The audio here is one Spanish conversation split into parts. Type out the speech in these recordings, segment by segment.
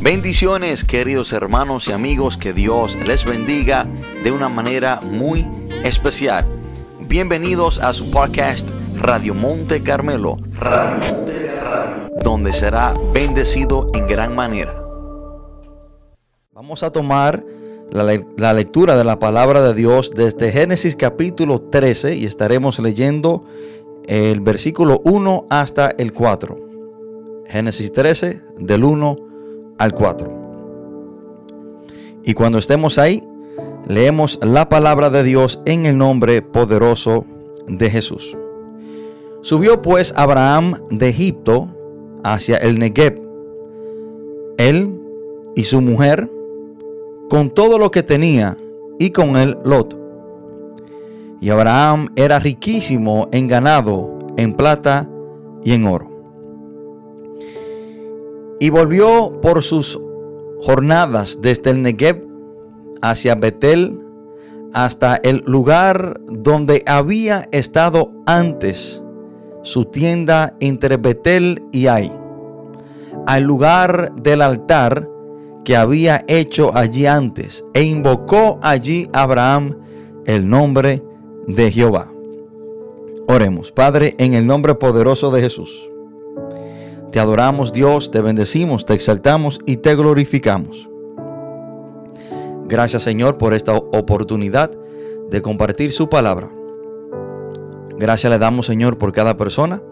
Bendiciones queridos hermanos y amigos, que Dios les bendiga de una manera muy especial. Bienvenidos a su podcast Radio Monte Carmelo, donde será bendecido en gran manera. Vamos a tomar la, lectura de la palabra de Dios desde Génesis capítulo 13 y estaremos leyendo el versículo 1 hasta el 4. Génesis 13 del 1 al 4. Y cuando estemos ahí, leemos la palabra de Dios en el nombre poderoso de Jesús. Subió pues Abraham de Egipto hacia el Negev, él y su mujer, con todo lo que tenía, y con él Lot. Y Abraham era riquísimo en ganado, en plata y en oro. Y volvió por sus jornadas desde el Negev hacia Betel hasta el lugar donde había estado antes su tienda entre Betel y Ai, al lugar del altar que había hecho allí antes, e invocó allí Abraham el nombre de Jehová. Oremos, Padre, en el nombre poderoso de Jesús. Te adoramos Dios, te bendecimos, te exaltamos y te glorificamos. Gracias Señor por esta oportunidad de compartir su palabra. Gracias le damos Señor por cada persona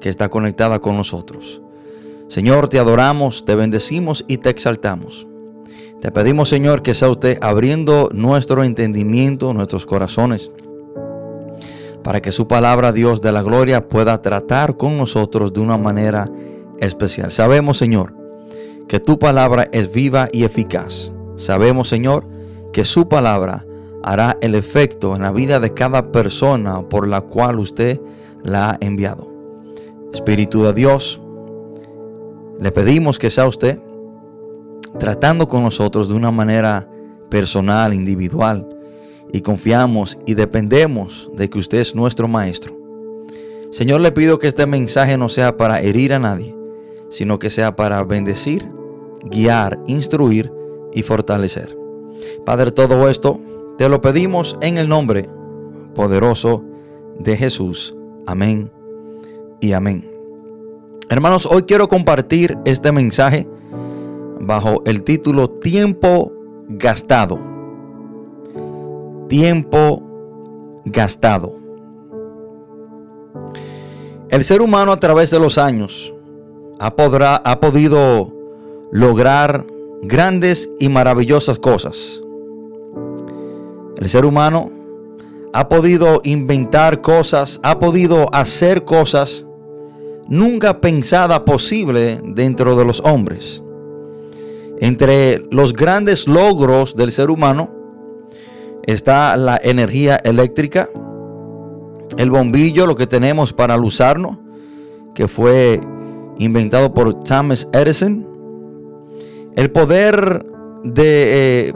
que está conectada con nosotros. Señor, te adoramos, te bendecimos y te exaltamos. Te pedimos Señor que sea usted abriendo nuestro entendimiento, nuestros corazones para que su palabra, Dios de la gloria, pueda tratar con nosotros de una manera especial. Sabemos, Señor, que tu palabra es viva y eficaz. Sabemos, Señor, que su palabra hará el efecto en la vida de cada persona por la cual usted la ha enviado. Espíritu de Dios, le pedimos que sea usted tratando con nosotros de una manera personal, individual, y confiamos y dependemos de que usted es nuestro Maestro. Señor, le pido que este mensaje no sea para herir a nadie, sino que sea para bendecir, guiar, instruir y fortalecer. Padre, todo esto te lo pedimos en el nombre poderoso de Jesús. Amén y amén. Hermanos, hoy quiero compartir este mensaje bajo el título Tiempo gastado tiempo gastado. El ser humano a través de los años ha, ha podido lograr grandes y maravillosas cosas. El ser humano ha podido inventar cosas, ha podido hacer cosas nunca pensadas posible dentro de los hombres. Entre los grandes logros del ser humano está la energía eléctrica, el bombillo, lo que tenemos para usarnos, que fue inventado por Thomas Edison, el poder de... Eh,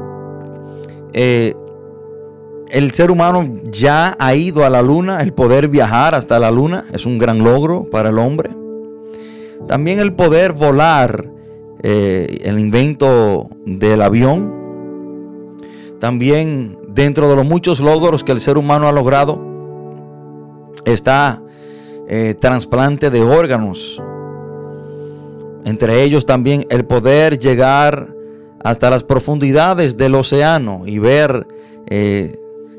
eh, el ser humano ya ha ido a la luna, el poder viajar hasta la luna es un gran logro para el hombre. También el poder volar, eh, el invento del avión. También dentro de los muchos logros que el ser humano ha logrado, está eh, trasplante de órganos. Entre ellos también el poder llegar hasta las profundidades del océano y ver eh,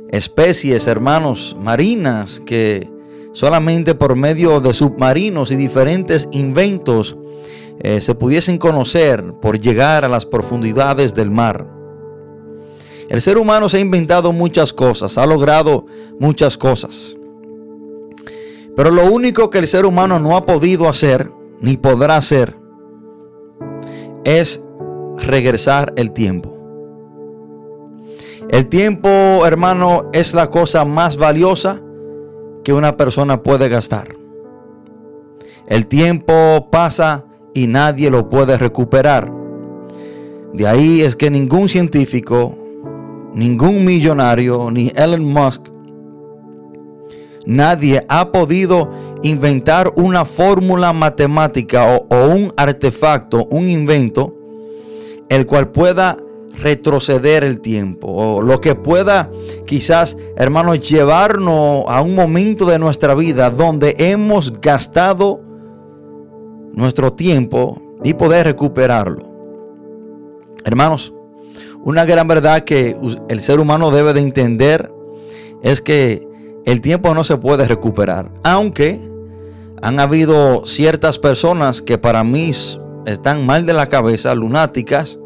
especies, hermanos, marinas que solamente por medio de submarinos y diferentes inventos eh, se pudiesen conocer por llegar a las profundidades del mar. El ser humano se ha inventado muchas cosas, ha logrado muchas cosas. Pero lo único que el ser humano no ha podido hacer, ni podrá hacer, es regresar el tiempo. El tiempo, hermano, es la cosa más valiosa que una persona puede gastar. El tiempo pasa y nadie lo puede recuperar. De ahí es que ningún científico, ningún millonario, ni Elon Musk, nadie ha podido inventar una fórmula matemática o, un artefacto, un invento el cual pueda retroceder el tiempo o lo que pueda quizás, hermanos, llevarnos a un momento de nuestra vida donde hemos gastado nuestro tiempo y poder recuperarlo. Hermanos, una gran verdad que el ser humano debe de entender es que el tiempo no se puede recuperar, aunque han habido ciertas personas que para mí están mal de la cabeza, lunáticas,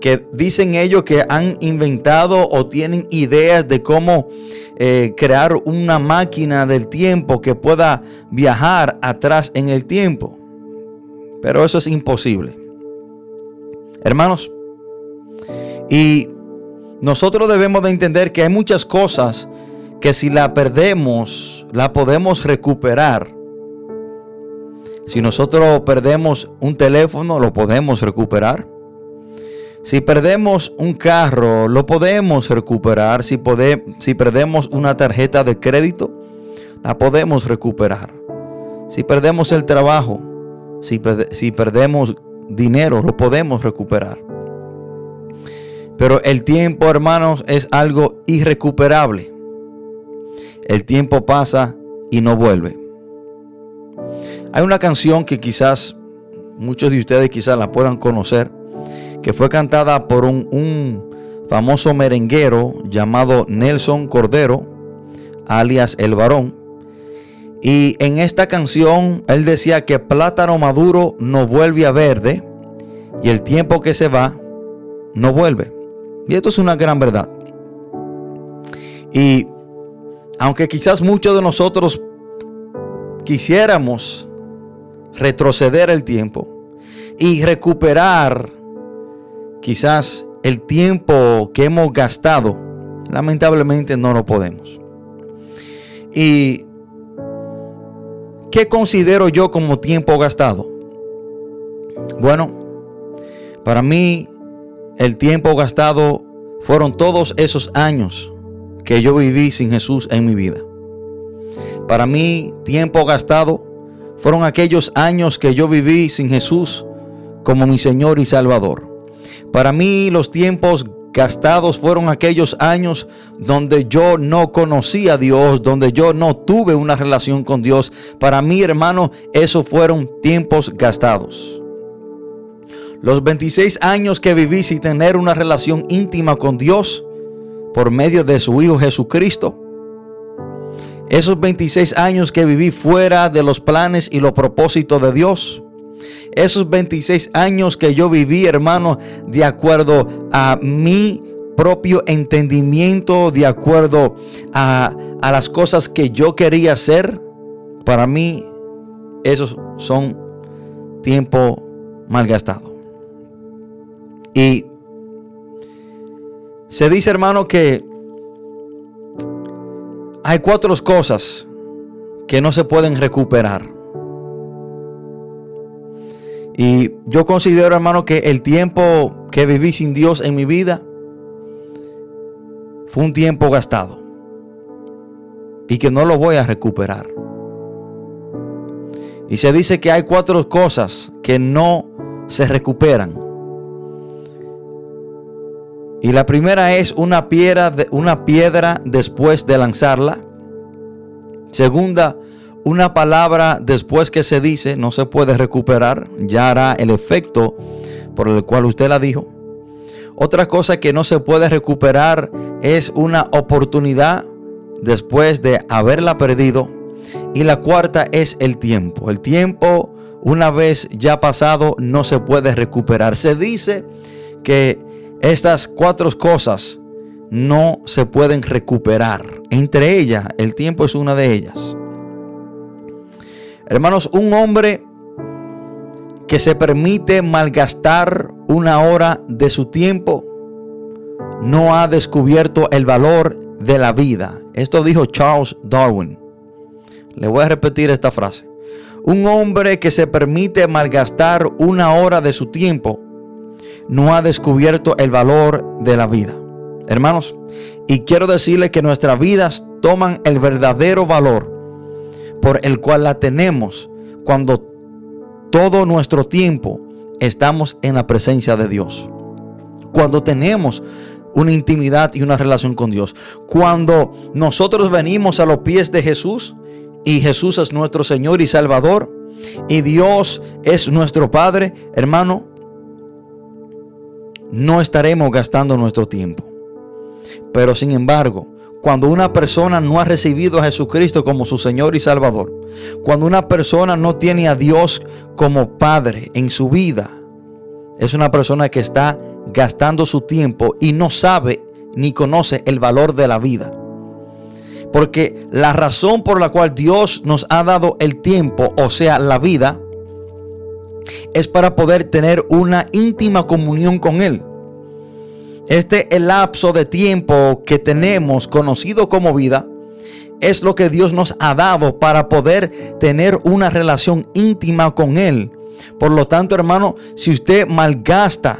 que dicen ellos que han inventado o tienen ideas de cómo eh, crear una máquina del tiempo que pueda viajar atrás en el tiempo. Pero eso es imposible. Hermanos, y nosotros debemos de entender que hay muchas cosas que si la perdemos, la podemos recuperar. Si nosotros perdemos un teléfono, lo podemos recuperar. Si perdemos un carro, lo podemos recuperar. Si, si perdemos una tarjeta de crédito, la podemos recuperar. Si perdemos el trabajo, si, si perdemos dinero, lo podemos recuperar. Pero el tiempo, hermanos, es algo irrecuperable. El tiempo pasa y no vuelve. Hay una canción que quizás muchos de ustedes quizás la puedan conocer que fue cantada por un, famoso merenguero llamado Nelson Cordero, alias El Varón. Y en esta canción él decía que plátano maduro no vuelve a verde y el tiempo que se va no vuelve. Y esto es una gran verdad. Y aunque quizás muchos de nosotros quisiéramos retroceder el tiempo y recuperar quizás el tiempo que hemos gastado, lamentablemente no lo podemos. ¿Y qué considero yo como tiempo gastado? Bueno, para mí el tiempo gastado fueron todos esos años que yo viví sin Jesús en mi vida. Para mí, tiempo gastado fueron aquellos años que yo viví sin Jesús como mi Señor y Salvador. Para mí los tiempos gastados fueron aquellos años donde yo no conocía a Dios, donde yo no tuve una relación con Dios. Para mí, hermano, esos fueron tiempos gastados. Los 26 años que viví sin tener una relación íntima con Dios por medio de su Hijo Jesucristo. Esos 26 años que viví fuera de los planes y los propósitos de Dios esos 26 años que yo viví, hermano, de acuerdo a mi propio entendimiento, de acuerdo a, las cosas que yo quería hacer, para mí esos son tiempo malgastado. Y se dice, hermano, que hay cuatro cosas que no se pueden recuperar. Y yo considero, hermano, que el tiempo que viví sin Dios en mi vida fue un tiempo gastado. Y que no lo voy a recuperar. Y se dice que hay cuatro cosas que no se recuperan. Y la primera es una piedra, una piedra después de lanzarla. Segunda, una palabra después que se dice no se puede recuperar, ya hará el efecto por el cual usted la dijo. Otra cosa que no se puede recuperar es una oportunidad después de haberla perdido. Y la cuarta es el tiempo. El tiempo, una vez ya pasado, no se puede recuperar. Se dice que estas cuatro cosas no se pueden recuperar. Entre ellas, el tiempo es una de ellas. Hermanos, un hombre que se permite malgastar una hora de su tiempo no ha descubierto el valor de la vida. Esto dijo Charles Darwin. Le voy a repetir esta frase. Un hombre que se permite malgastar una hora de su tiempo no ha descubierto el valor de la vida. Hermanos, y quiero decirle que nuestras vidas toman el verdadero valor por el cual la tenemos cuando todo nuestro tiempo estamos en la presencia de Dios. Cuando tenemos una intimidad y una relación con Dios. Cuando nosotros venimos a los pies de Jesús y Jesús es nuestro Señor y Salvador y Dios es nuestro Padre, hermano, no estaremos gastando nuestro tiempo. Pero sin embargo, cuando una persona no ha recibido a Jesucristo como su Señor y Salvador, cuando una persona no tiene a Dios como Padre en su vida, es una persona que está gastando su tiempo y no sabe ni conoce el valor de la vida. Porque la razón por la cual Dios nos ha dado el tiempo, o sea, la vida, es para poder tener una íntima comunión con Él. Este el lapso de tiempo que tenemos conocido como vida es lo que Dios nos ha dado para poder tener una relación íntima con Él. Por lo tanto, hermano, si usted malgasta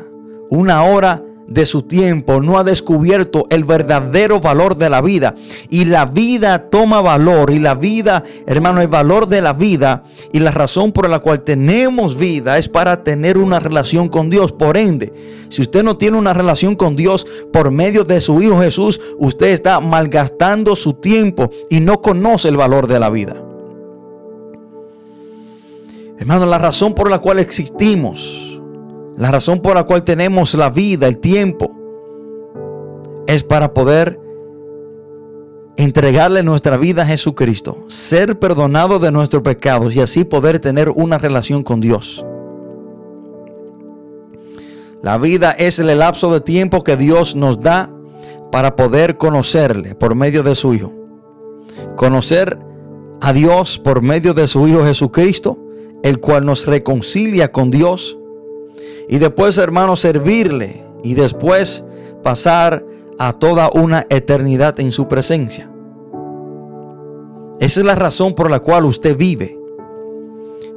una hora de su tiempo, no ha descubierto el verdadero valor de la vida. Y la vida toma valor. Y la vida, hermano, el valor de la vida y la razón por la cual tenemos vida es para tener una relación con Dios. Por ende, si usted no tiene una relación con Dios por medio de su Hijo Jesús, usted está malgastando su tiempo y no conoce el valor de la vida. Hermano, la razón por la cual existimos la razón por la cual tenemos la vida, el tiempo, es para poder entregarle nuestra vida a Jesucristo, ser perdonado de nuestros pecados y así poder tener una relación con Dios. La vida es el lapso de tiempo que Dios nos da para poder conocerle por medio de su Hijo. Conocer a Dios por medio de su Hijo Jesucristo, el cual nos reconcilia con Dios y después, hermano, servirle y después pasar a toda una eternidad en su presencia. Esa es la razón por la cual usted vive.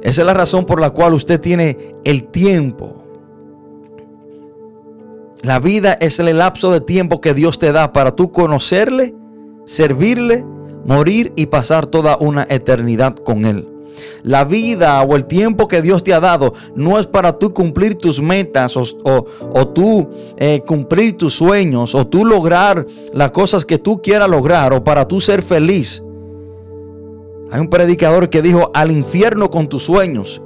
Esa es la razón por la cual usted tiene el tiempo. La vida es el lapso de tiempo que Dios te da para tú conocerle, servirle, morir y pasar toda una eternidad con Él. La vida o el tiempo que Dios te ha dado no es para tú cumplir tus metas o, tú eh, cumplir tus sueños o tú lograr las cosas que tú quieras lograr o para tú ser feliz. Hay un predicador que dijo al infierno con tus sueños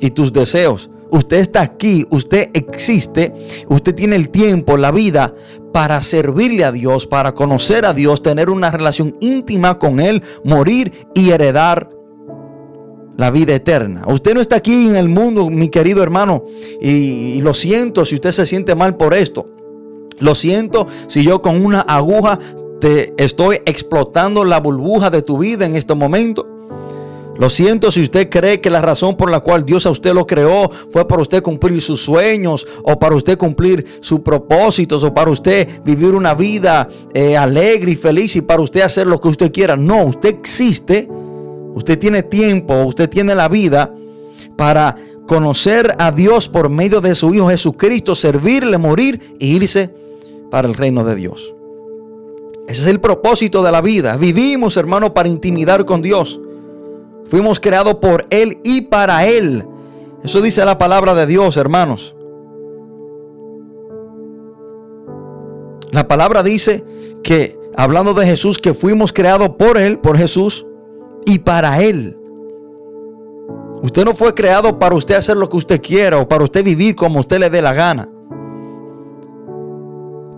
y tus deseos. Usted está aquí, usted existe, usted tiene el tiempo, la vida para servirle a Dios, para conocer a Dios, tener una relación íntima con Él, morir y heredar la vida eterna. Usted no está aquí en el mundo, mi querido hermano, y, lo siento si usted se siente mal por esto. Lo siento si yo con una aguja te estoy explotando la burbuja de tu vida en este momento. Lo siento si usted cree que la razón por la cual Dios a usted lo creó fue para usted cumplir sus sueños o para usted cumplir sus propósitos o para usted vivir una vida eh, alegre y feliz y para usted hacer lo que usted quiera. No, usted existe Usted tiene tiempo, usted tiene la vida para conocer a Dios por medio de su Hijo Jesucristo, servirle, morir e irse para el reino de Dios. Ese es el propósito de la vida. Vivimos, hermano, para intimidar con Dios. Fuimos creados por Él y para Él. Eso dice la palabra de Dios, hermanos. La palabra dice que, hablando de Jesús, que fuimos creados por Él, por Jesús, y para Él. Usted no fue creado para usted hacer lo que usted quiera o para usted vivir como usted le dé la gana.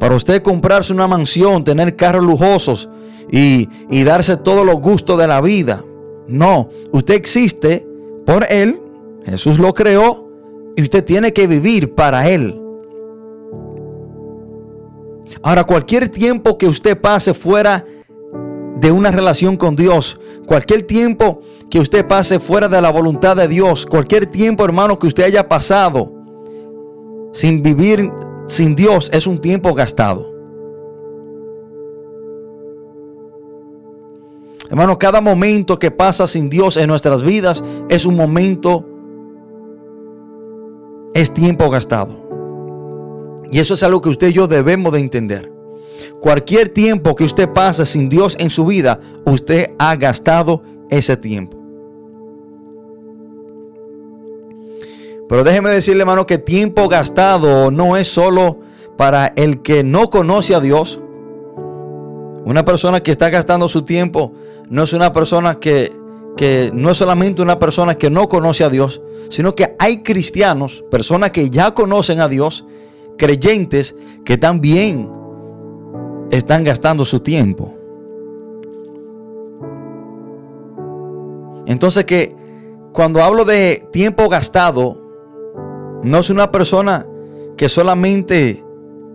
Para usted comprarse una mansión, tener carros lujosos y, y darse todos los gustos de la vida. No, usted existe por Él. Jesús lo creó y usted tiene que vivir para Él. Ahora, cualquier tiempo que usted pase fuera de una relación con Dios, cualquier tiempo que usted pase fuera de la voluntad de Dios, cualquier tiempo, hermano, que usted haya pasado sin vivir sin Dios, es un tiempo gastado. Hermano, cada momento que pasa sin Dios en nuestras vidas es un momento, es tiempo gastado. Y eso es algo que usted y yo debemos de entender. Cualquier tiempo que usted pase sin Dios en su vida, usted ha gastado ese tiempo. Pero déjeme decirle, hermano, que tiempo gastado no es solo para el que no conoce a Dios. Una persona que está gastando su tiempo no es una persona que, que no es solamente una persona que no conoce a Dios, sino que hay cristianos, personas que ya conocen a Dios, creyentes que también están gastando su tiempo. Entonces que cuando hablo de tiempo gastado, no es una persona que solamente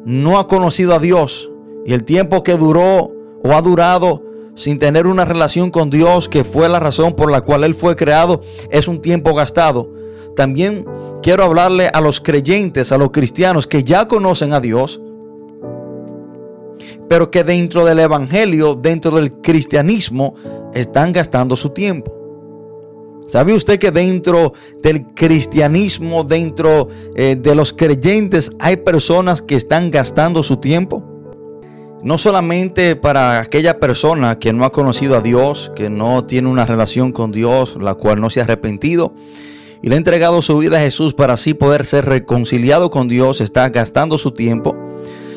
no ha conocido a Dios y el tiempo que duró o ha durado sin tener una relación con Dios, que fue la razón por la cual Él fue creado, es un tiempo gastado. También quiero hablarle a los creyentes, a los cristianos que ya conocen a Dios, pero que dentro del Evangelio, dentro del cristianismo, están gastando su tiempo. ¿Sabe usted que dentro del cristianismo, dentro eh, de los creyentes, hay personas que están gastando su tiempo? No solamente para aquella persona que no ha conocido a Dios, que no tiene una relación con Dios, la cual no se ha arrepentido y le ha entregado su vida a Jesús para así poder ser reconciliado con Dios, está gastando su tiempo,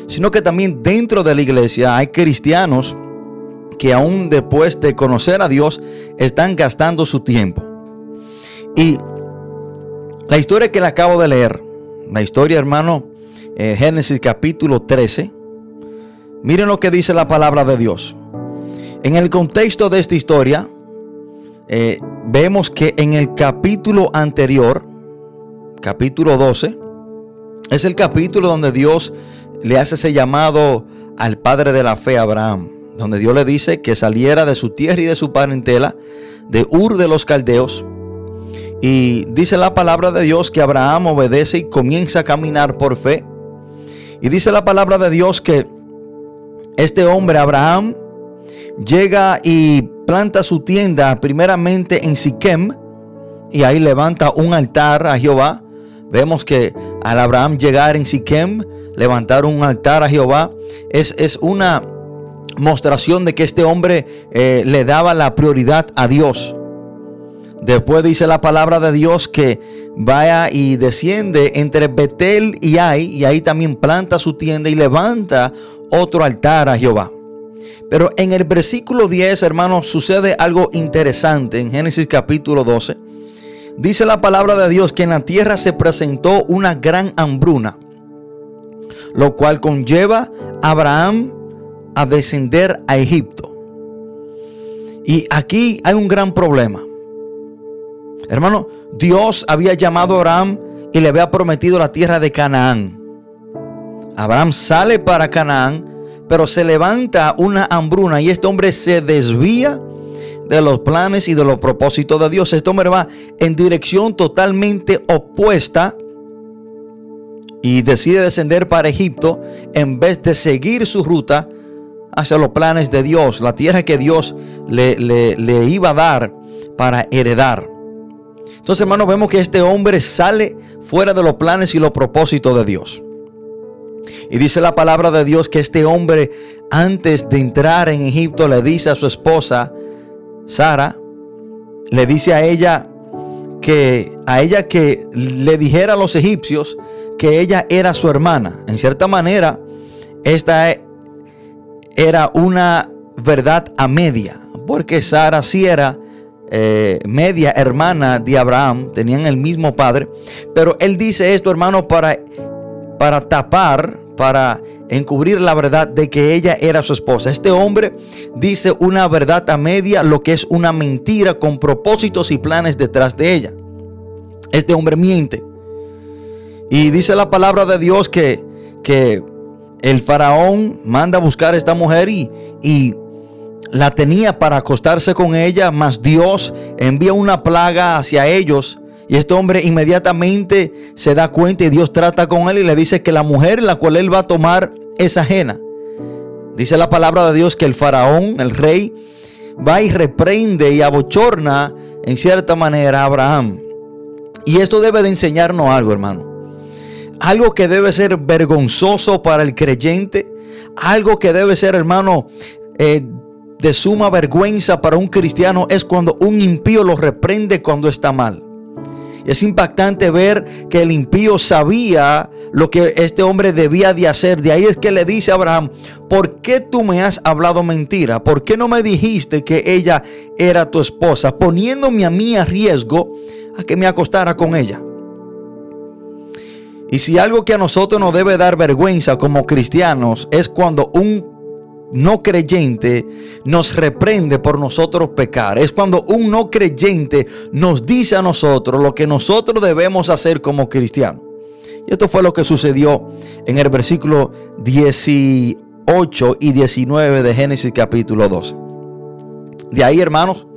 sino que también dentro de la iglesia hay cristianos que aún después de conocer a Dios están gastando su tiempo. Y la historia que le acabo de leer, la historia hermano, eh, Génesis capítulo 13, miren lo que dice la palabra de Dios. En el contexto de esta historia, eh, vemos que en el capítulo anterior, capítulo 12, es el capítulo donde Dios le hace ese llamado al padre de la fe, Abraham, donde Dios le dice que saliera de su tierra y de su parentela, de Ur de los Caldeos, y dice la palabra de Dios que Abraham obedece y comienza a caminar por fe. Y dice la palabra de Dios que este hombre, Abraham, llega y planta su tienda primeramente en Siquem y ahí levanta un altar a Jehová. Vemos que al Abraham llegar en Siquem, levantar un altar a Jehová, es, es una mostración de que este hombre eh, le daba la prioridad a Dios. Después dice la palabra de Dios que vaya y desciende entre Betel y Ai, y ahí también planta su tienda y levanta otro altar a Jehová. Pero en el versículo 10, hermanos, sucede algo interesante en Génesis capítulo 12. Dice la palabra de Dios que en la tierra se presentó una gran hambruna, lo cual conlleva a Abraham a descender a Egipto. Y aquí hay un gran problema. Hermano, Dios había llamado a Abraham y le había prometido la tierra de Canaán. Abraham sale para Canaán, pero se levanta una hambruna y este hombre se desvía de los planes y de los propósitos de Dios. Este hombre va en dirección totalmente opuesta y decide descender para Egipto en vez de seguir su ruta hacia los planes de Dios, la tierra que Dios le, le iba a dar para heredar. Entonces, hermanos, vemos que este hombre sale fuera de los planes y los propósitos de Dios. Y dice la palabra de Dios que este hombre, antes de entrar en Egipto, le dice a su esposa, Sara, le dice a ella que a ella que le dijera a los egipcios que ella era su hermana. En cierta manera, esta era una verdad a media, porque Sara sí era eh, media hermana de Abraham, tenían el mismo padre, pero él dice esto, hermano, para, para tapar, para encubrir la verdad de que ella era su esposa. Este hombre dice una verdad a media, lo que es una mentira con propósitos y planes detrás de ella. Este hombre miente. Y dice la palabra de Dios que, que el faraón manda a buscar a esta mujer y, y la tenía para acostarse con ella, mas Dios envía una plaga hacia ellos. Y este hombre inmediatamente se da cuenta y Dios trata con él y le dice que la mujer la cual él va a tomar es ajena. Dice la palabra de Dios que el faraón, el rey, va y reprende y abochorna en cierta manera a Abraham. Y esto debe de enseñarnos algo, hermano. Algo que debe ser vergonzoso para el creyente. Algo que debe ser, hermano, eh, de suma vergüenza para un cristiano es cuando un impío lo reprende cuando está mal. Es impactante ver que el impío sabía lo que este hombre debía de hacer. De ahí es que le dice a Abraham, ¿por qué tú me has hablado mentira? ¿Por qué no me dijiste que ella era tu esposa? Poniéndome a mí a riesgo a que me acostara con ella. Y si algo que a nosotros nos debe dar vergüenza como cristianos es cuando un no creyente nos reprende por nosotros pecar. Es cuando un no creyente nos dice a nosotros lo que nosotros debemos hacer como cristianos. Y esto fue lo que sucedió en el versículo 18 y 19 de Génesis capítulo 12. De ahí, hermanos,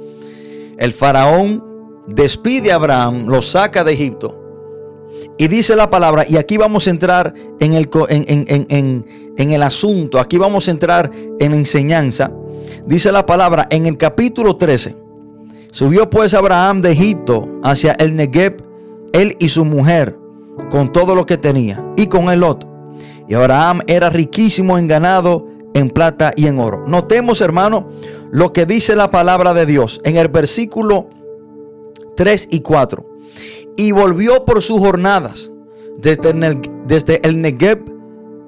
el faraón despide a Abraham, lo saca de Egipto y dice la palabra, y aquí vamos a entrar en el, en, el asunto, aquí vamos a entrar en enseñanza. Dice la palabra en el capítulo 13. Subió pues Abraham de Egipto hacia el Negev, él y su mujer, con todo lo que tenía, y con el Lot. Y Abraham era riquísimo en ganado, en plata y en oro. Notemos, hermano, lo que dice la palabra de Dios en el versículo 3 y 4 y volvió por sus jornadas desde el, desde el Negev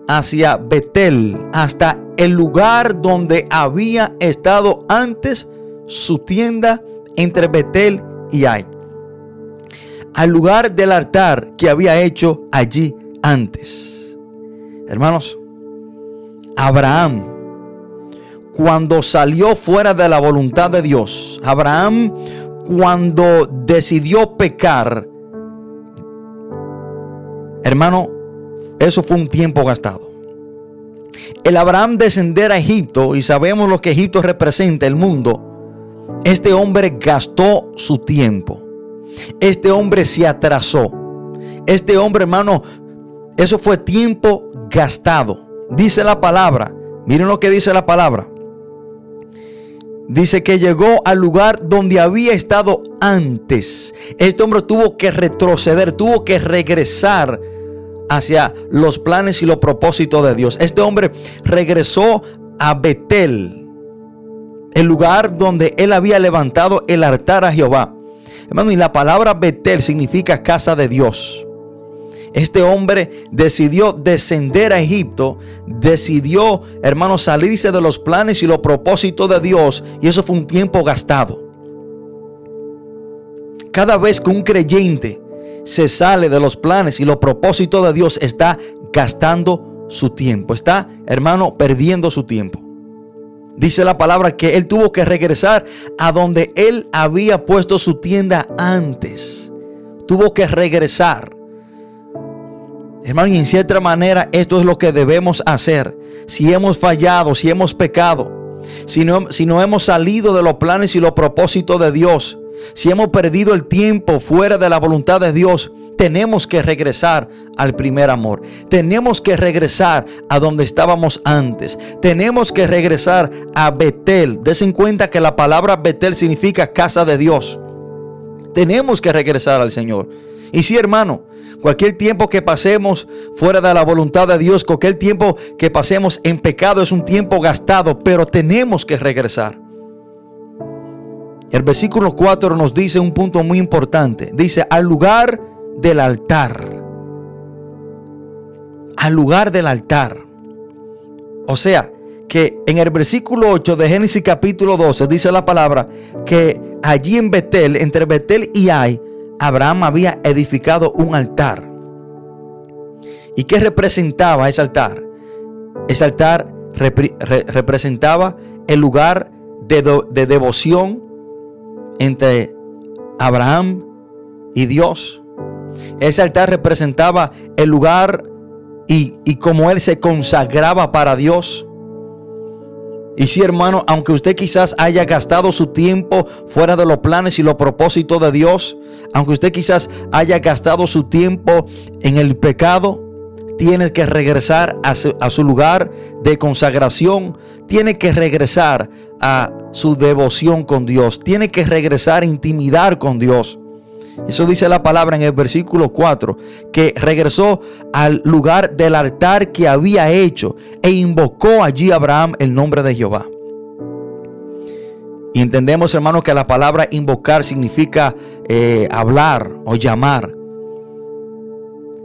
hacia Betel, hasta el lugar donde había estado antes su tienda entre Betel y Ai, al lugar del altar que había hecho allí antes. Hermanos, Abraham, cuando salió fuera de la voluntad de Dios, Abraham, cuando decidió pecar, Hermano, eso fue un tiempo gastado. El Abraham descender a Egipto, y sabemos lo que Egipto representa, el mundo, este hombre gastó su tiempo. Este hombre se atrasó. Este hombre, hermano, eso fue tiempo gastado. Dice la palabra. Miren lo que dice la palabra. Dice que llegó al lugar donde había estado antes. Este hombre tuvo que retroceder, tuvo que regresar hacia los planes y los propósitos de Dios. Este hombre regresó a Betel, el lugar donde él había levantado el altar a Jehová. Hermano, y la palabra Betel significa casa de Dios. Este hombre decidió descender a Egipto, decidió, hermano, salirse de los planes y los propósitos de Dios, y eso fue un tiempo gastado. Cada vez que un creyente se sale de los planes y los propósitos de Dios, está gastando su tiempo, está, hermano, perdiendo su tiempo. Dice la palabra que él tuvo que regresar a donde él había puesto su tienda antes. Tuvo que regresar. Hermano, y en cierta manera esto es lo que debemos hacer. Si hemos fallado, si hemos pecado, si no, si no hemos salido de los planes y los propósitos de Dios, si hemos perdido el tiempo fuera de la voluntad de Dios, tenemos que regresar al primer amor. Tenemos que regresar a donde estábamos antes. Tenemos que regresar a Betel. Desen cuenta que la palabra Betel significa casa de Dios. Tenemos que regresar al Señor. Y sí, hermano, Cualquier tiempo que pasemos fuera de la voluntad de Dios, cualquier tiempo que pasemos en pecado es un tiempo gastado, pero tenemos que regresar. El versículo 4 nos dice un punto muy importante. Dice, al lugar del altar. Al lugar del altar. O sea, que en el versículo 8 de Génesis capítulo 12 dice la palabra que allí en Betel, entre Betel y Ai, Abraham había edificado un altar. ¿Y qué representaba ese altar? Ese altar representaba el lugar de, devoción entre Abraham y Dios. Ese altar representaba el lugar y, y como él se consagraba para Dios. Y sí, hermano, aunque usted quizás haya gastado su tiempo fuera de los planes y los propósitos de Dios, aunque usted quizás haya gastado su tiempo en el pecado, tiene que regresar a su, a su, lugar de consagración, tiene que regresar a su devoción con Dios, tiene que regresar a intimidar con Dios. Eso dice la palabra en el versículo 4, que regresó al lugar del altar que había hecho e invocó allí Abraham el nombre de Jehová. Y entendemos, hermano, que la palabra invocar significa eh, hablar o llamar.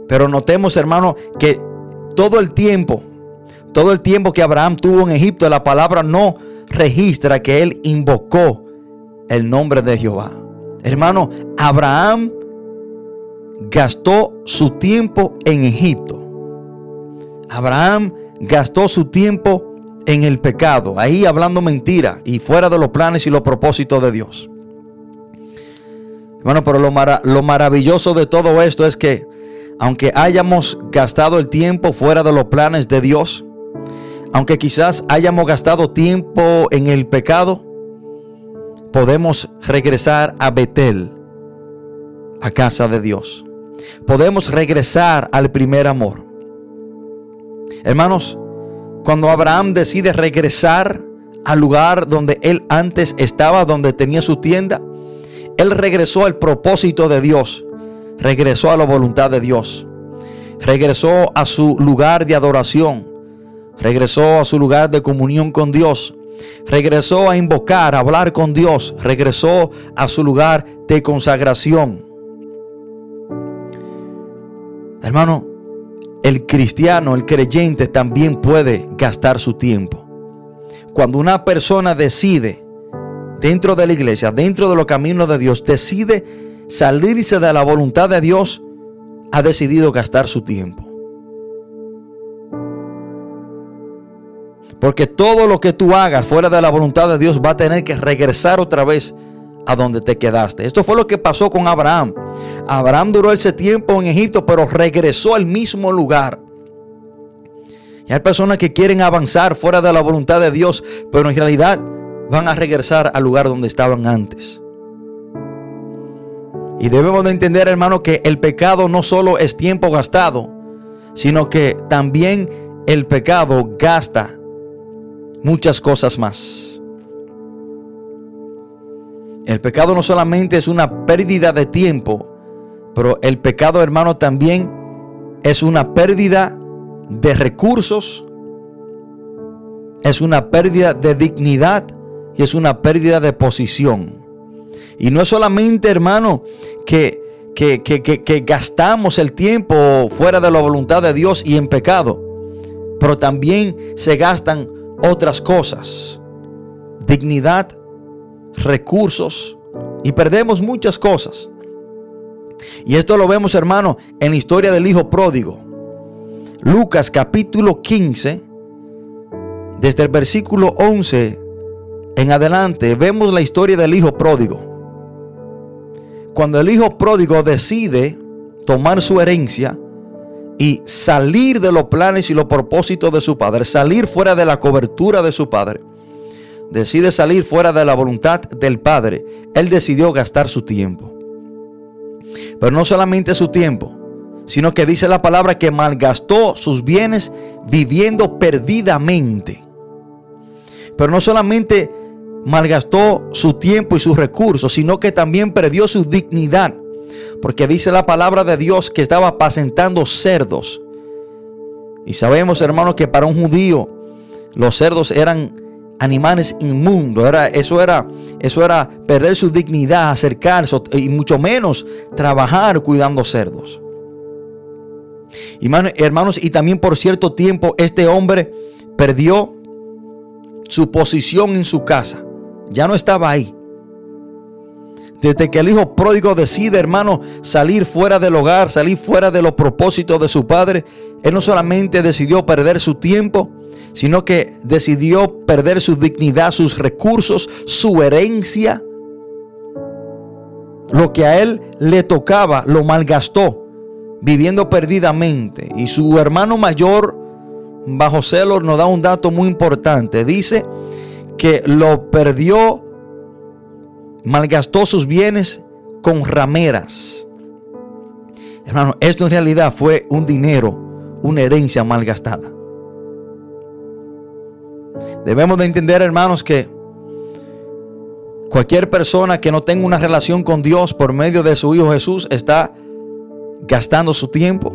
Pero notemos, hermano, que todo el tiempo, todo el tiempo que Abraham tuvo en Egipto, la palabra no registra que él invocó el nombre de Jehová. Hermano, Abraham gastó su tiempo en Egipto. Abraham gastó su tiempo en el pecado, ahí hablando mentira y fuera de los planes y los propósitos de Dios. Bueno, pero lo, lo maravilloso de todo esto es que aunque hayamos gastado el tiempo fuera de los planes de Dios, aunque quizás hayamos gastado tiempo en el pecado, podemos regresar a Betel, a casa de Dios. Podemos regresar al primer amor. Hermanos, cuando Abraham decide regresar al lugar donde él antes estaba, donde tenía su tienda, él regresó al propósito de Dios regresó a la voluntad de Dios, regresó a su lugar de adoración, regresó a su lugar de comunión con Dios, regresó a invocar, a hablar con Dios, regresó a su lugar de consagración. Hermano, el cristiano, el creyente también puede gastar su tiempo. Cuando una persona decide dentro de la iglesia, dentro de los caminos de Dios, decide salirse de la voluntad de Dios, ha decidido gastar su tiempo. Porque todo lo que tú hagas fuera de la voluntad de Dios va a tener que regresar otra vez a donde te quedaste. Esto fue lo que pasó con Abraham. Abraham duró ese tiempo en Egipto, pero regresó al mismo lugar. Y hay personas que quieren avanzar fuera de la voluntad de Dios, pero en realidad van a regresar al lugar donde estaban antes. Y debemos de entender, hermano, que el pecado no solo es tiempo gastado, sino que también el pecado gasta muchas cosas más. El pecado no solamente es una pérdida de tiempo, pero el pecado, hermano, también es una pérdida de recursos, es una pérdida de dignidad y es una pérdida de posición. Y no es solamente, hermano, que, que, que, gastamos el tiempo fuera de la voluntad de Dios y en pecado, pero también se gastan otras cosas. Dignidad, recursos y perdemos muchas cosas. Y esto lo vemos, hermano, en la historia del hijo pródigo. Lucas capítulo 15, desde el versículo 11 en adelante, vemos la historia del hijo pródigo cuando el hijo pródigo decide tomar su herencia y salir de los planes y los propósitos de su padre, salir fuera de la cobertura de su padre, decide salir fuera de la voluntad del padre, él decidió gastar su tiempo. Pero no solamente su tiempo, sino que dice la palabra que malgastó sus bienes viviendo perdidamente. Pero no solamente malgastó su tiempo y sus recursos, sino que también perdió su dignidad. Porque dice la palabra de Dios que estaba apacentando cerdos. Y sabemos, hermanos, que para un judío los cerdos eran animales inmundos. Era, eso, era, eso era perder su dignidad, acercarse y mucho menos trabajar cuidando cerdos. Hermanos, y también por cierto tiempo este hombre perdió su posición en su casa ya no estaba ahí. Desde que el hijo pródigo decide, hermano, salir fuera del hogar, salir fuera de los propósitos de su padre, él no solamente decidió perder su tiempo, sino que decidió perder su dignidad, sus recursos, su herencia. Lo que a él le tocaba lo malgastó, viviendo perdidamente. Y su hermano mayor, bajo celo, nos da un dato muy importante. Dice que lo perdió, malgastó sus bienes con rameras. Hermano, esto en realidad fue un dinero, una herencia malgastada. Debemos de entender, hermanos, que cualquier persona que no tenga una relación con Dios por medio de su Hijo Jesús está gastando su tiempo.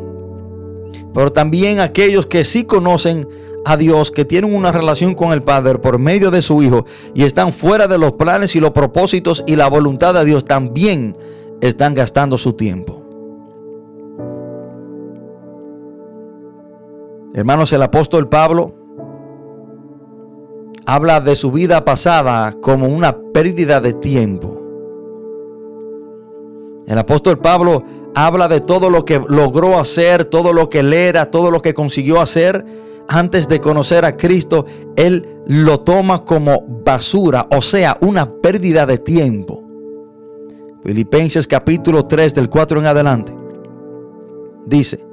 Pero también aquellos que sí conocen a Dios, que tienen una relación con el Padre por medio de su Hijo y están fuera de los planes y los propósitos y la voluntad de Dios, también están gastando su tiempo. Hermanos, el apóstol Pablo habla de su vida pasada como una pérdida de tiempo. El apóstol Pablo habla de todo lo que logró hacer, todo lo que él era, todo lo que consiguió hacer antes de conocer a Cristo. Él lo toma como basura, o sea, una pérdida de tiempo. Filipenses capítulo 3 del 4 en adelante. Dice,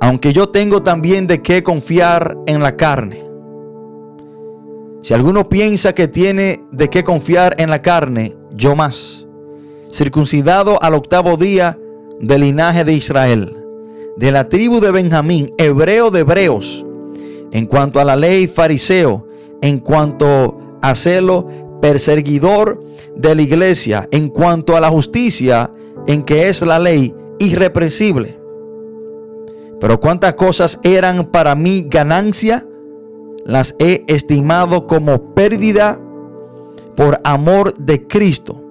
aunque yo tengo también de qué confiar en la carne. Si alguno piensa que tiene de qué confiar en la carne, yo más. Circuncidado al octavo día del linaje de Israel, de la tribu de Benjamín, hebreo de hebreos, en cuanto a la ley fariseo, en cuanto a celo perseguidor de la iglesia, en cuanto a la justicia, en que es la ley irrepresible. Pero cuántas cosas eran para mí ganancia, las he estimado como pérdida por amor de Cristo.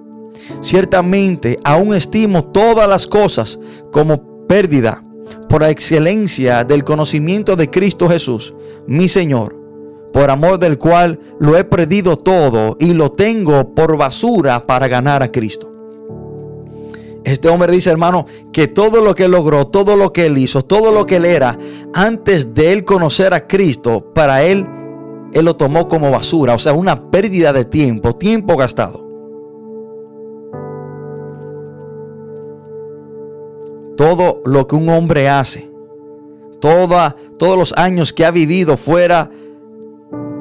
Ciertamente aún estimo todas las cosas como pérdida por la excelencia del conocimiento de Cristo Jesús, mi Señor, por amor del cual lo he perdido todo y lo tengo por basura para ganar a Cristo. Este hombre dice, hermano, que todo lo que logró, todo lo que él hizo, todo lo que él era, antes de él conocer a Cristo, para él, él lo tomó como basura, o sea, una pérdida de tiempo, tiempo gastado. Todo lo que un hombre hace, todos los años que ha vivido fuera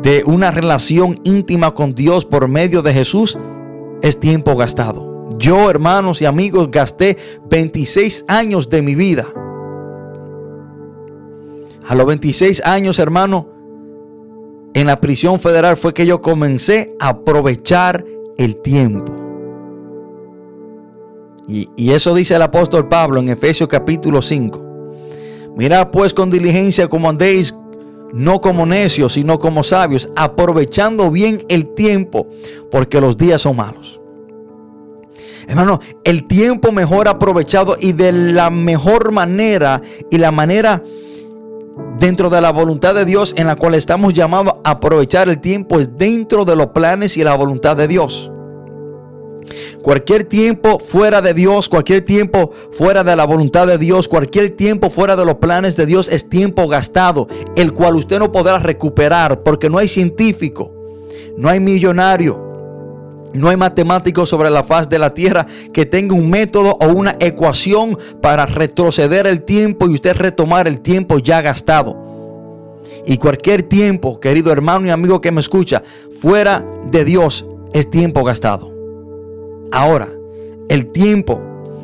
de una relación íntima con Dios por medio de Jesús, es tiempo gastado. Yo, hermanos y amigos, gasté 26 años de mi vida. A los 26 años, hermano, en la prisión federal fue que yo comencé a aprovechar el tiempo. Y, eso dice el apóstol Pablo en Efesios capítulo 5. Mirad pues con diligencia como andéis, no como necios, sino como sabios, aprovechando bien el tiempo, porque los días son malos. Hermano, el tiempo mejor aprovechado y de la mejor manera y la manera dentro de la voluntad de Dios en la cual estamos llamados a aprovechar el tiempo es dentro de los planes y la voluntad de Dios. Cualquier tiempo fuera de Dios, cualquier tiempo fuera de la voluntad de Dios, cualquier tiempo fuera de los planes de Dios es tiempo gastado, el cual usted no podrá recuperar porque no hay científico, no hay millonario, no hay matemático sobre la faz de la tierra que tenga un método o una ecuación para retroceder el tiempo y usted retomar el tiempo ya gastado. Y cualquier tiempo, querido hermano y amigo que me escucha, fuera de Dios es tiempo gastado. Ahora, el tiempo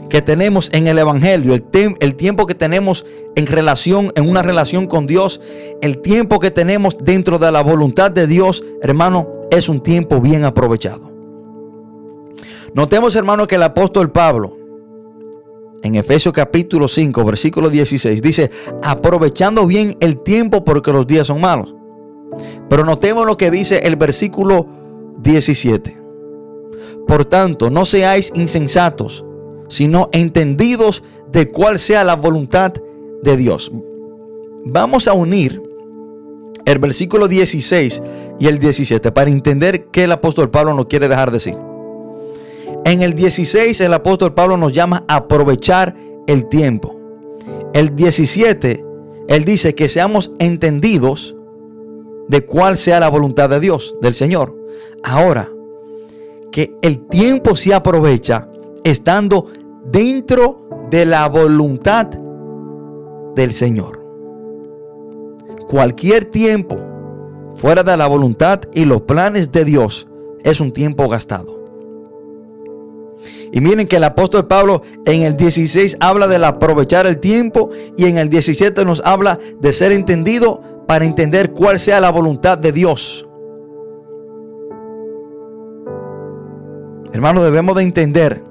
que tenemos en el Evangelio, el, tiempo que tenemos en relación, en una relación con Dios, el tiempo que tenemos dentro de la voluntad de Dios, hermano, es un tiempo bien aprovechado. Notemos, hermano, que el apóstol Pablo, en Efesios capítulo 5, versículo 16, dice, aprovechando bien el tiempo porque los días son malos. Pero notemos lo que dice el versículo 17. Por tanto, no seáis insensatos, sino entendidos de cuál sea la voluntad de Dios. Vamos a unir el versículo 16 y el 17 para entender qué el apóstol Pablo nos quiere dejar decir. En el 16 el apóstol Pablo nos llama a aprovechar el tiempo. El 17, él dice que seamos entendidos de cuál sea la voluntad de Dios, del Señor. Ahora, que el tiempo se aprovecha estando dentro de la voluntad del Señor. Cualquier tiempo fuera de la voluntad y los planes de Dios es un tiempo gastado. Y miren que el apóstol Pablo en el 16 habla de aprovechar el tiempo y en el 17 nos habla de ser entendido para entender cuál sea la voluntad de Dios. Hermano, debemos de entender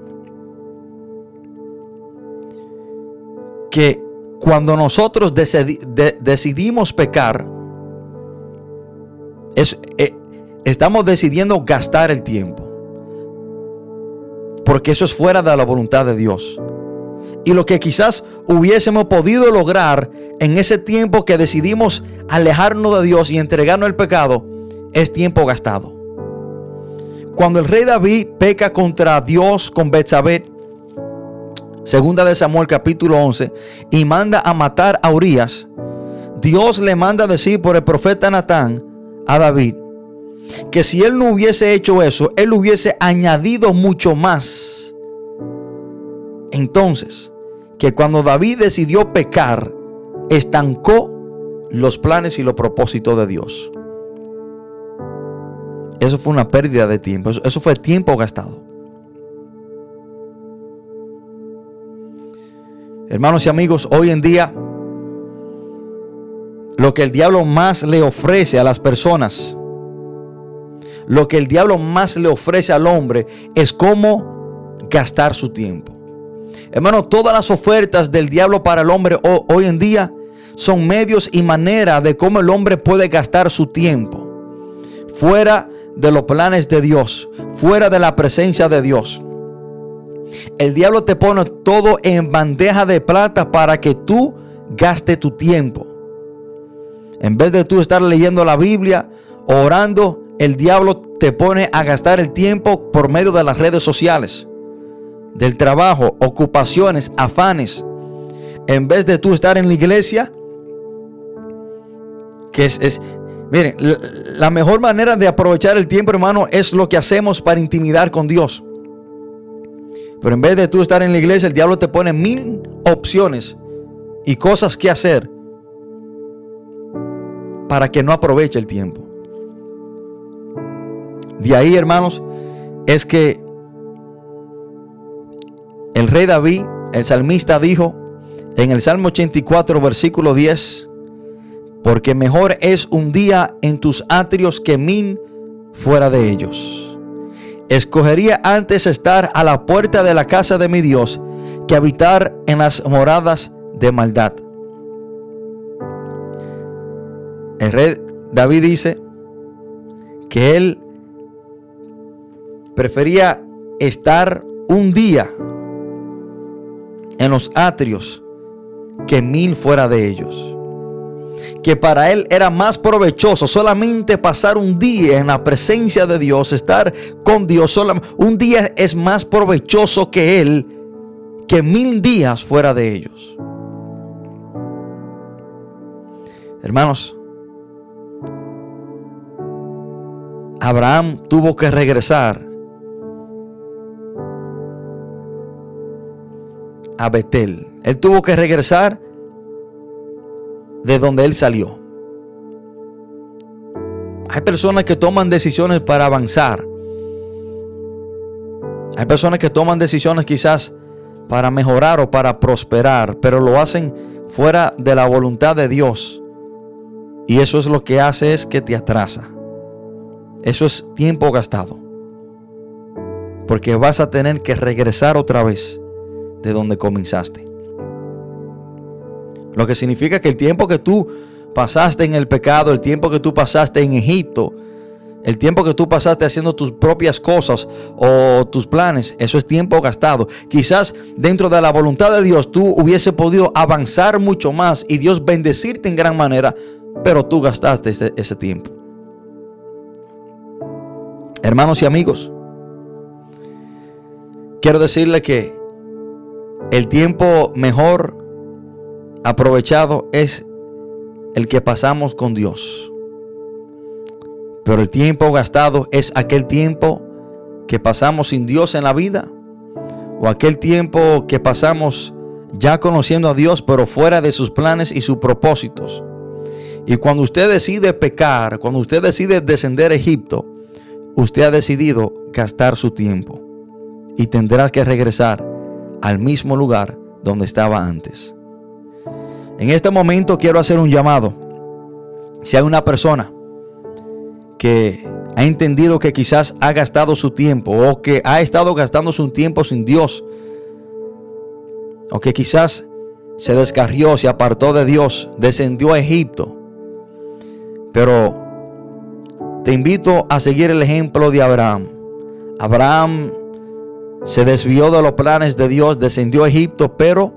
que cuando nosotros decidimos pecar, eh, estamos decidiendo gastar el tiempo. Porque eso es fuera de la voluntad de Dios. Y lo que quizás hubiésemos podido lograr en ese tiempo que decidimos alejarnos de Dios y entregarnos al pecado, es tiempo gastado. Cuando el rey David peca contra Dios con Betsabé, segunda de Samuel capítulo 11, y manda a matar a Urias, Dios le manda decir por el profeta Natán a David que si él no hubiese hecho eso, él hubiese añadido mucho más. Entonces, que cuando David decidió pecar, estancó los planes y los propósitos de Dios. Eso fue una pérdida de tiempo, eso, fue tiempo gastado. Hermanos y amigos, hoy en día lo que el diablo más le ofrece a las personas, lo que el diablo más le ofrece al hombre es cómo gastar su tiempo. Hermano, todas las ofertas del diablo para el hombre hoy en día son medios y maneras de cómo el hombre puede gastar su tiempo fuera de los planes de Dios, fuera de la presencia de Dios. El diablo te pone todo en bandeja de plata para que tú gaste tu tiempo. En vez de tú estar leyendo la Biblia, orando, el diablo te pone a gastar el tiempo por medio de las redes sociales, del trabajo, ocupaciones, afanes. En vez de tú estar en la iglesia, que es, es miren, la mejor manera de aprovechar el tiempo, hermano, es lo que hacemos para intimidar con Dios. Pero en vez de tú estar en la iglesia, el diablo te pone mil opciones y cosas que hacer para que no aproveche el tiempo. De ahí, hermanos, es que el rey David, el salmista, dijo en el Salmo 84, versículo 10, porque mejor es un día en tus atrios que mil fuera de ellos. Escogería antes estar a la puerta de la casa de mi Dios que habitar en las moradas de maldad. El rey David dice que él prefería estar un día en los atrios que mil fuera de ellos que para él era más provechoso solamente pasar un día en la presencia de Dios, estar con Dios. Un día es más provechoso que él que mil días fuera de ellos. Hermanos, Abraham tuvo que regresar a Betel. Él tuvo que regresar de donde él salió. Hay personas que toman decisiones para avanzar. Hay personas que toman decisiones quizás para mejorar o para prosperar, pero lo hacen fuera de la voluntad de Dios. Y eso es lo que hace es que te atrasa. Eso es tiempo gastado. Porque vas a tener que regresar otra vez de donde comenzaste. Lo que significa que el tiempo que tú pasaste en el pecado, el tiempo que tú pasaste en Egipto, el tiempo que tú pasaste haciendo tus propias cosas o tus planes, eso es tiempo gastado. Quizás dentro de la voluntad de Dios tú hubiese podido avanzar mucho más y Dios bendecirte en gran manera, pero tú gastaste ese, ese tiempo. Hermanos y amigos, quiero decirle que el tiempo mejor aprovechado es el que pasamos con Dios. Pero el tiempo gastado es aquel tiempo que pasamos sin Dios en la vida o aquel tiempo que pasamos ya conociendo a Dios pero fuera de sus planes y sus propósitos. Y cuando usted decide pecar, cuando usted decide descender a Egipto, usted ha decidido gastar su tiempo y tendrá que regresar al mismo lugar donde estaba antes. En este momento quiero hacer un llamado. Si hay una persona que ha entendido que quizás ha gastado su tiempo o que ha estado gastando su tiempo sin Dios, o que quizás se descarrió, se apartó de Dios, descendió a Egipto, pero te invito a seguir el ejemplo de Abraham. Abraham se desvió de los planes de Dios, descendió a Egipto, pero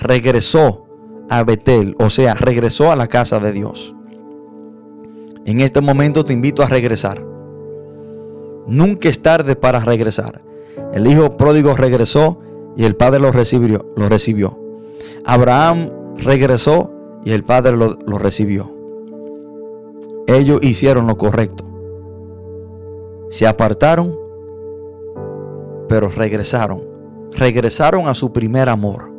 regresó a Betel, o sea, regresó a la casa de Dios. En este momento te invito a regresar. Nunca es tarde para regresar. El hijo pródigo regresó y el padre lo recibió. Lo recibió. Abraham regresó y el padre lo, lo recibió. Ellos hicieron lo correcto. Se apartaron, pero regresaron. Regresaron a su primer amor.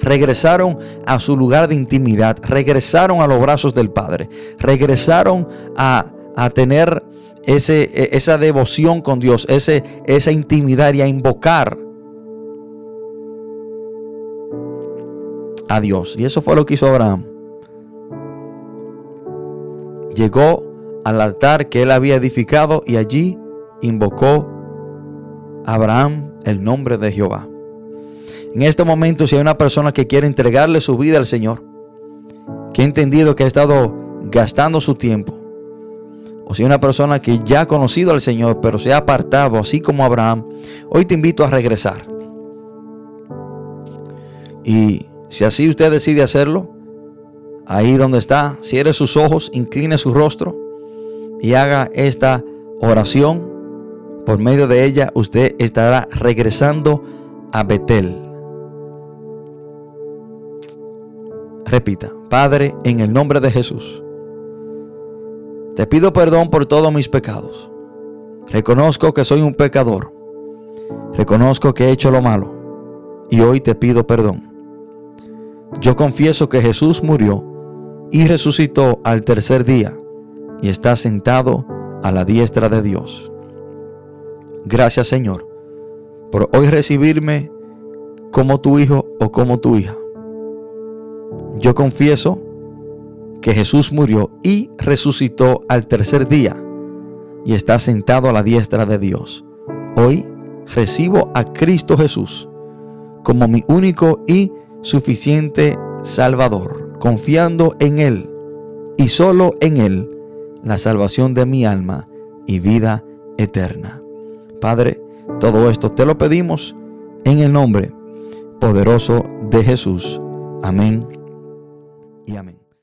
Regresaron a su lugar de intimidad. Regresaron a los brazos del Padre. Regresaron a, a tener ese, e, esa devoción con Dios, ese, esa intimidad y a invocar a Dios. Y eso fue lo que hizo Abraham. Llegó al altar que él había edificado y allí invocó a Abraham el nombre de Jehová. En este momento, si hay una persona que quiere entregarle su vida al Señor, que ha entendido que ha estado gastando su tiempo, o si hay una persona que ya ha conocido al Señor, pero se ha apartado, así como Abraham, hoy te invito a regresar. Y si así usted decide hacerlo, ahí donde está, cierre sus ojos, incline su rostro y haga esta oración. Por medio de ella usted estará regresando a Betel. Repita, Padre, en el nombre de Jesús, te pido perdón por todos mis pecados. Reconozco que soy un pecador. Reconozco que he hecho lo malo. Y hoy te pido perdón. Yo confieso que Jesús murió y resucitó al tercer día y está sentado a la diestra de Dios. Gracias Señor por hoy recibirme como tu hijo o como tu hija. Yo confieso que Jesús murió y resucitó al tercer día y está sentado a la diestra de Dios. Hoy recibo a Cristo Jesús como mi único y suficiente Salvador, confiando en Él y solo en Él la salvación de mi alma y vida eterna. Padre, todo esto te lo pedimos en el nombre poderoso de Jesús. Amén y amén.